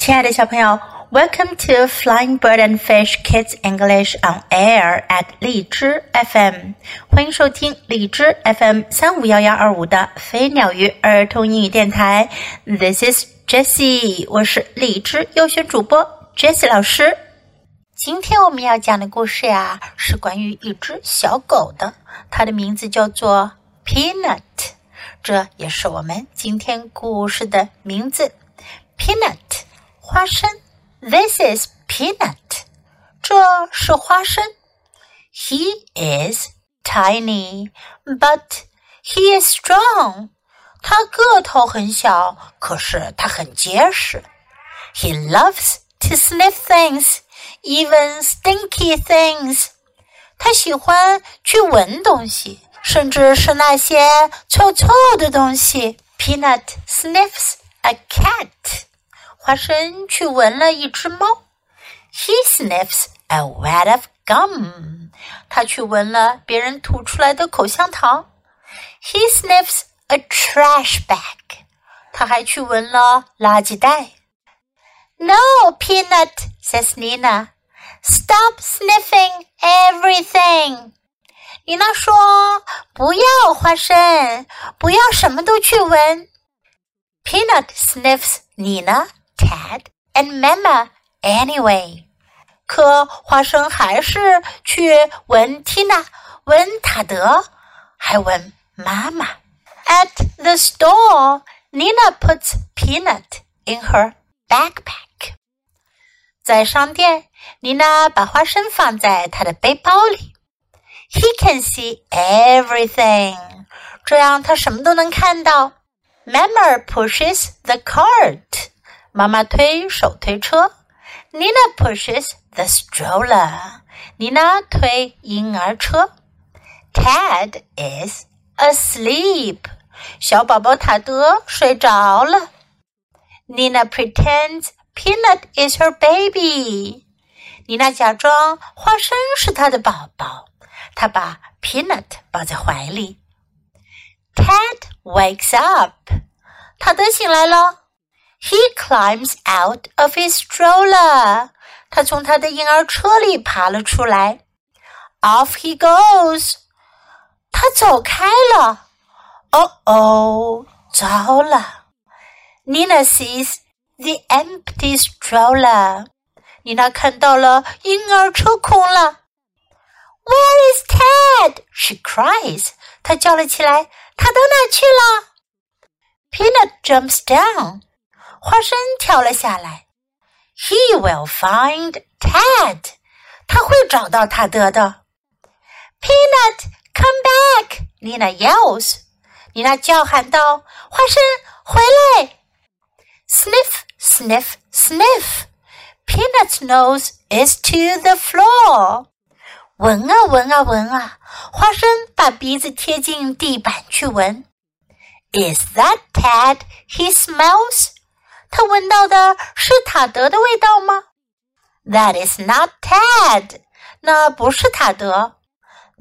亲爱的小朋友，Welcome to Flying Bird and Fish Kids English on Air at 荔枝 FM，欢迎收听荔枝 FM 三五幺幺二五的飞鸟鱼儿童英语电台。This is Jessie，我是荔枝优选主播 Jessie 老师。今天我们要讲的故事呀，是关于一只小狗的，它的名字叫做 Peanut，这也是我们今天故事的名字，Peanut。花生，This is peanut，这是花生。He is tiny, but he is strong。他个头很小，可是他很结实。He loves to sniff things, even stinky things。他喜欢去闻东西，甚至是那些臭臭的东西。Peanut sniffs a cat。 花生去闻了一只猫。He sniffs a wad of gum。他去闻了别人吐出来的口香糖。He sniffs a trash bag。他还去闻了垃圾袋。No, Peanut, says Nina. Stop sniffing everything. 妮娜说：“不要花生，不要什么都去闻。” Peanut sniffs Nina Ted and Mama anyway。可花生还是去闻 Tina，闻塔德，还闻妈妈。At the store, Nina puts peanut in her backpack. 在商店，妮娜把花生放在她的背包里。He can see everything，这样他什么都能看到。Mama pushes the cart， 妈妈推手推车，Nina pushes the stroller。妮娜推婴儿车。Ted is asleep。小宝宝塔德睡着了。Nina pretends Peanut is her baby。妮娜假装花生是她的宝宝，她把 Peanut 抱在怀里。Ted wakes up。塔德醒来了。he climbs out of his stroller. 他从他的婴儿车里爬了出来。Off he goes. 他走开了。哦哦，糟了！Nina sees the empty stroller. 妮娜看到了婴儿车空了。Where is Ted? She cries. 她叫了起来。他到哪去了？Peanut jumps down. 花生跳了下来。He will find Ted，他会找到塔德的。Peanut, come back! Nina yells. 妮娜叫喊道：“花生，回来！”Sniff, sniff, sniff. Peanut's nose is to the floor. 闻啊闻啊闻啊，花生把鼻子贴近地板去闻。Is that Ted? He smells. 他闻到的是塔德的味道吗？That is not Ted，那不是塔德。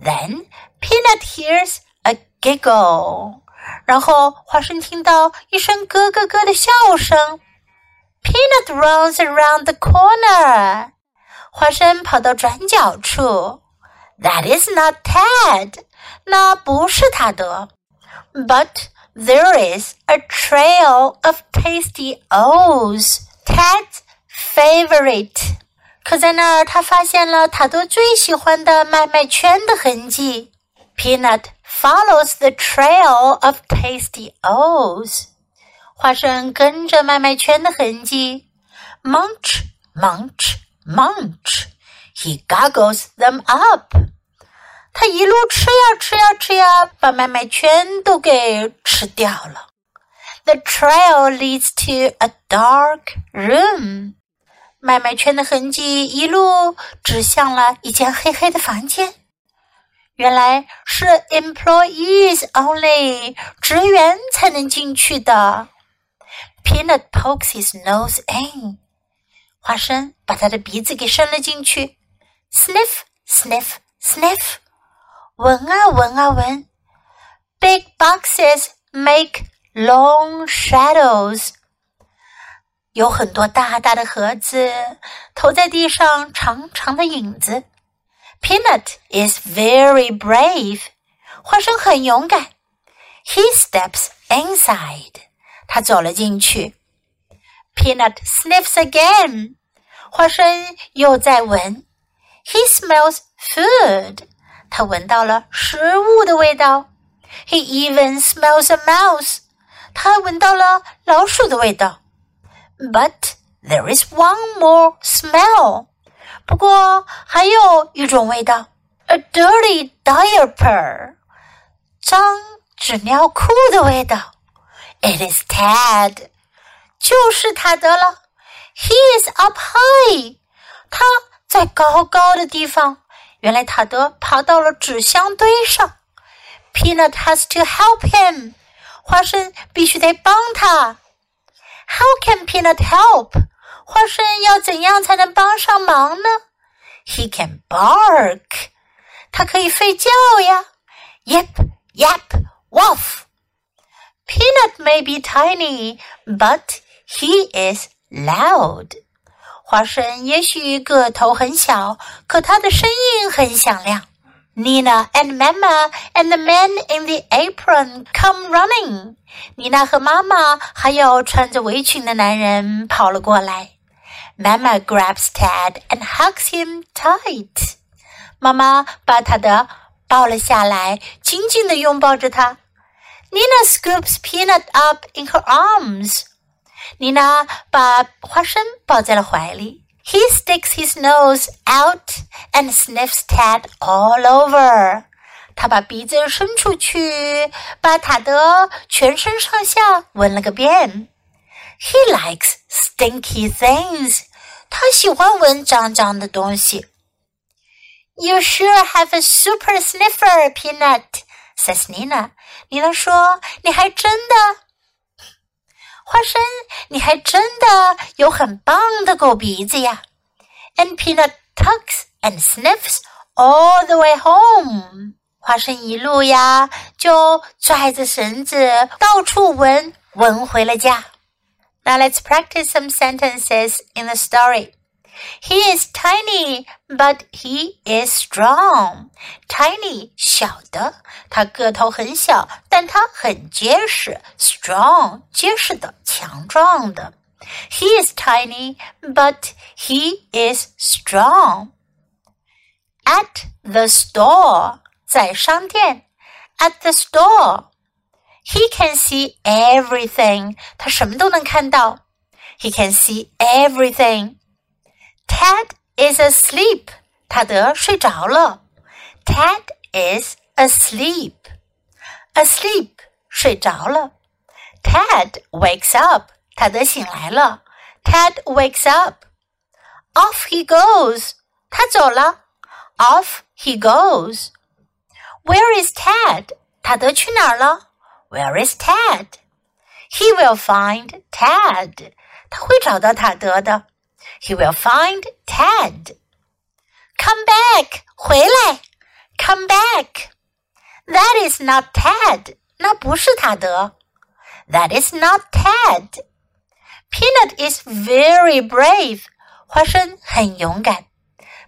Then Peanut hears a giggle，然后花生听到一声咯咯咯的笑声。Peanut runs around the corner，花生跑到转角处。That is not Ted，那不是塔德。But there is a trail of tasty O's, Ted's favorite. 可在那儿，他发现了塔德最喜欢的麦麦圈的痕迹。Peanut follows the trail of tasty O's. 花生跟着麦麦圈的痕迹，munch, munch, munch. He goggles them up. 他一路吃呀吃呀吃呀，把麦麦圈都给吃掉了。The trail leads to a dark room。麦麦圈的痕迹一路指向了一间黑黑的房间。原来是 employees only，职员才能进去的。Peanut pokes his nose in。花生把他的鼻子给伸了进去。Sniff, sniff, sniff。闻啊闻啊闻，Big boxes make long shadows。 有很多大大的盒子，投在地上长长的影子。Peanut is very brave，花生很勇敢。He steps inside，他走了进去。Peanut sniffs again，花生又在闻。He smells food， 他闻到了食物的味道。He even smells a mouse，他还闻到了老鼠的味道。but there is one more smell. 不过还有一种味道，a dirty diaper，脏纸尿裤的味道。It is Ted，就是他得了。He is up high，他在高高的地方。 原来塔德爬到了纸箱堆上。Peanut has to help him，花生必须得帮他。how can Peanut help？花生要怎样才能帮上忙呢？He can bark，他可以吠叫呀。Yip, yap, woof. Peanut may be tiny, but he is loud. 花生也许个头很小，可它的声音很响亮。Nina and Mama and the man in the apron come running. 妮娜和妈妈还有穿着围裙的男人跑了过来。Mama grabs Ted and hugs him tight. 妈妈把他的抱了下来，紧紧地拥抱着他。Nina scoops Peanut up in her arms. 妮娜把花生抱在了怀里。he sticks his nose out and sniffs Ted all over. 他把鼻子伸出去，把塔德全身上下闻了个遍。He likes stinky things. 他喜欢闻脏脏的东西。You sure have a super sniffer, Peanut, says Nina. 妮娜说：“你还真的。” 花生，你还真的有很棒的狗鼻子呀！And Peanut tucks and sniffs all the way home。花生一路呀，就拽着绳子到处闻，闻回了家。Now let's practice some sentences in the story. He is tiny, but he is strong. Tiny 小的，他个头很小， 但他很结实。Strong 结实的，强壮的。He is tiny, but he is strong. At the store 在商店。At the store. He can see everything. 他什么都能看到。He can see everything. Ted is asleep. 塔德睡着了。Ted is asleep. Asleep 睡着了。Ted wakes up. 塔德醒来了。Ted wakes up. Off he goes. 他走了。Off he goes. Where is Ted? 塔德去哪儿了？Where is Ted? He will find Ted. 他会找到塔德的。he will find Ted. Come back, 回来. Come back. That is not Ted. 那不是塔德。That is not Ted. Peanut is very brave. 花生很勇敢。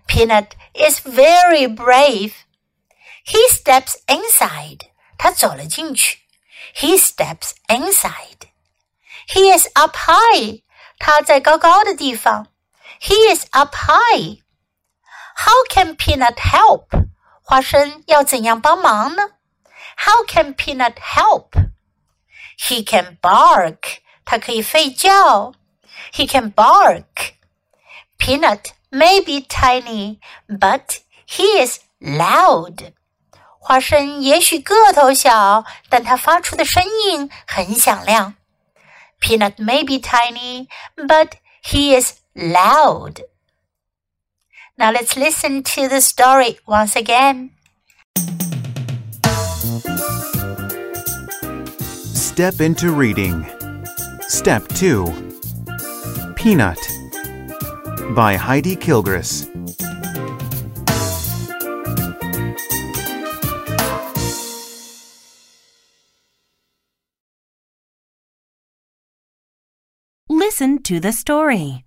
Peanut is very brave. He steps inside. 他走了进去。He steps inside. He is up high. 他在高高的地方。he is up high. How can Peanut help? 花生要怎样帮忙呢？How can Peanut help? He can bark. 他可以吠叫。He can bark. Peanut may be tiny, but he is loud. 花生也许个头小，但它发出的声音很响亮。Peanut may be tiny, but he is loud. Now let's listen to the story once again. Step into reading. Step 2 Peanut by Heidi Kilgras. Listen to the story.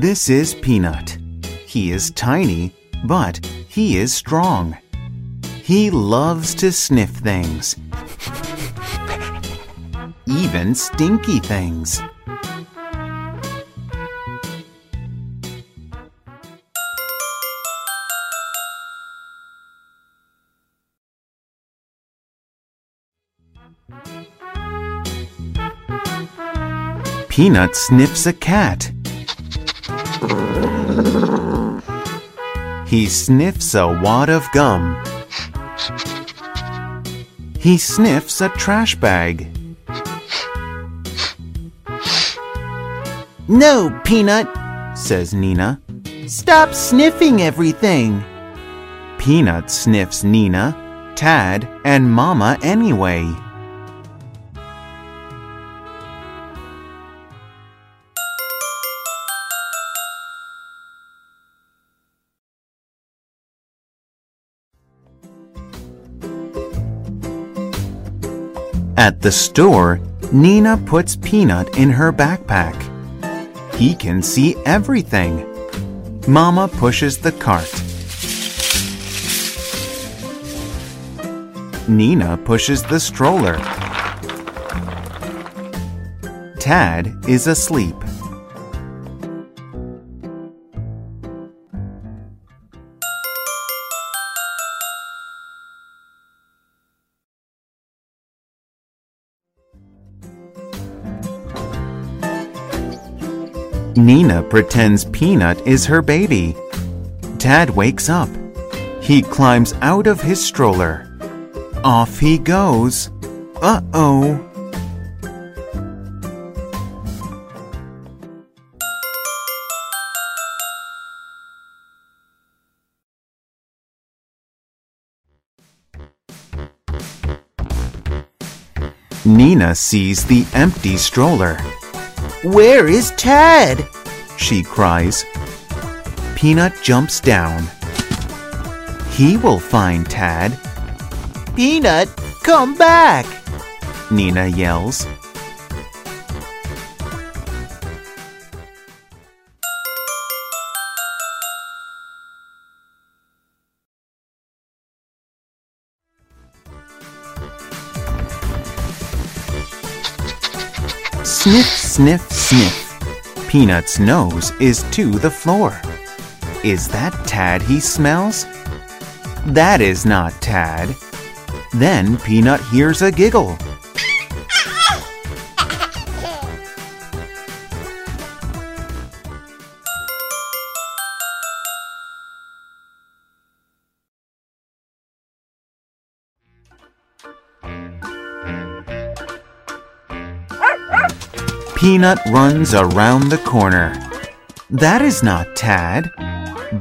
This is Peanut. He is tiny, but he is strong. He loves to sniff things, even stinky things. Peanut sniffs a cat. He sniffs a wad of gum. He sniffs a trash bag. No, Peanut, says Nina. Stop sniffing everything. Peanut sniffs Nina, Tad, and Mama anyway. At the store, Nina puts Peanut in her backpack. He can see everything. Mama pushes the cart. Nina pushes the stroller. Tad is asleep. Nina pretends Peanut is her baby. Tad wakes up. He climbs out of his stroller. Off he goes. Uh oh. Nina sees the empty stroller. Where is Tad? She cries. Peanut jumps down. He will find Tad. Peanut, come back! Nina yells. Sniff, sniff, sniff. Peanut's nose is to the floor. Is that Tad he smells? That is not Tad. Then Peanut hears a giggle. Peanut runs around the corner. That is not Tad.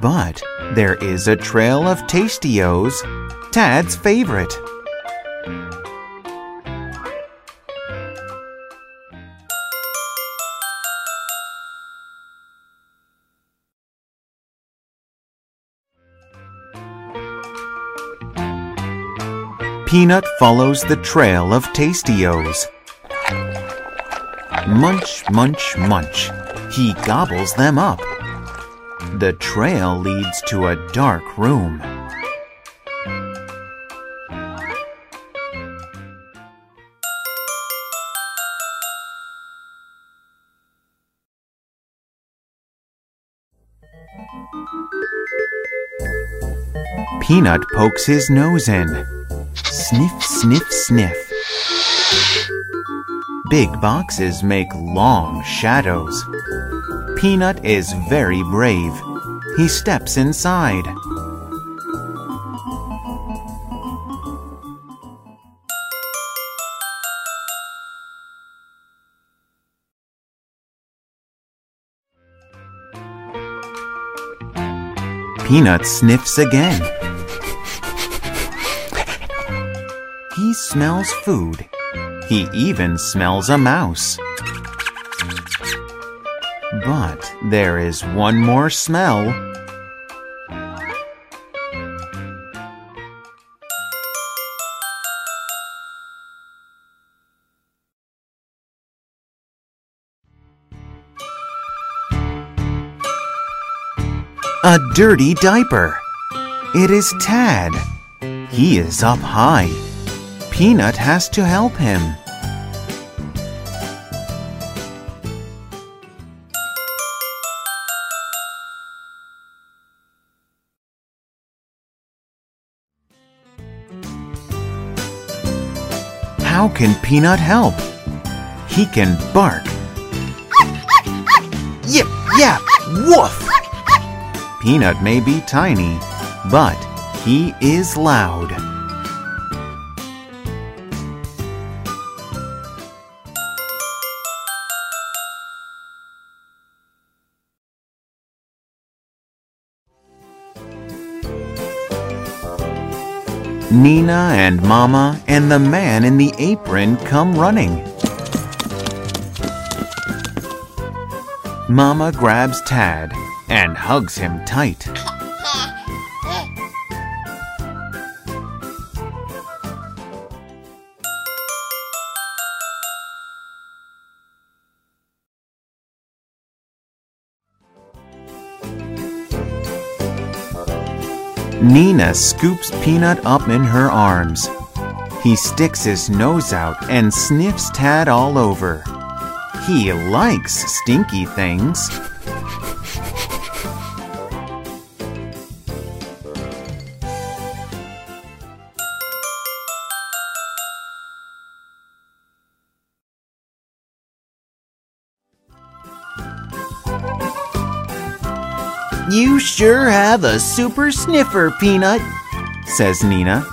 But there is a trail of Tastios, Tad's favorite. Peanut follows the trail of Tastios. Munch, munch, munch. He gobbles them up. The trail leads to a dark room. Peanut pokes his nose in. Sniff, sniff, sniff. Big boxes make long shadows. Peanut is very brave. He steps inside. Peanut sniffs again. He smells food. He even smells a mouse. But there is one more smell. A dirty diaper. It is Tad. He is up high. Peanut has to help him. How can Peanut help? He can bark. Yip, yap, woof! Peanut may be tiny, but he is loud. Nina and Mama and the man in the apron come running. Mama grabs Tad and hugs him tight. Nina scoops Peanut up in her arms. He sticks his nose out and sniffs Tad all over. He likes stinky things. Sure have a super sniffer, Peanut, says Nina.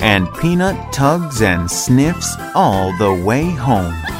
And Peanut tugs and sniffs all the way home. “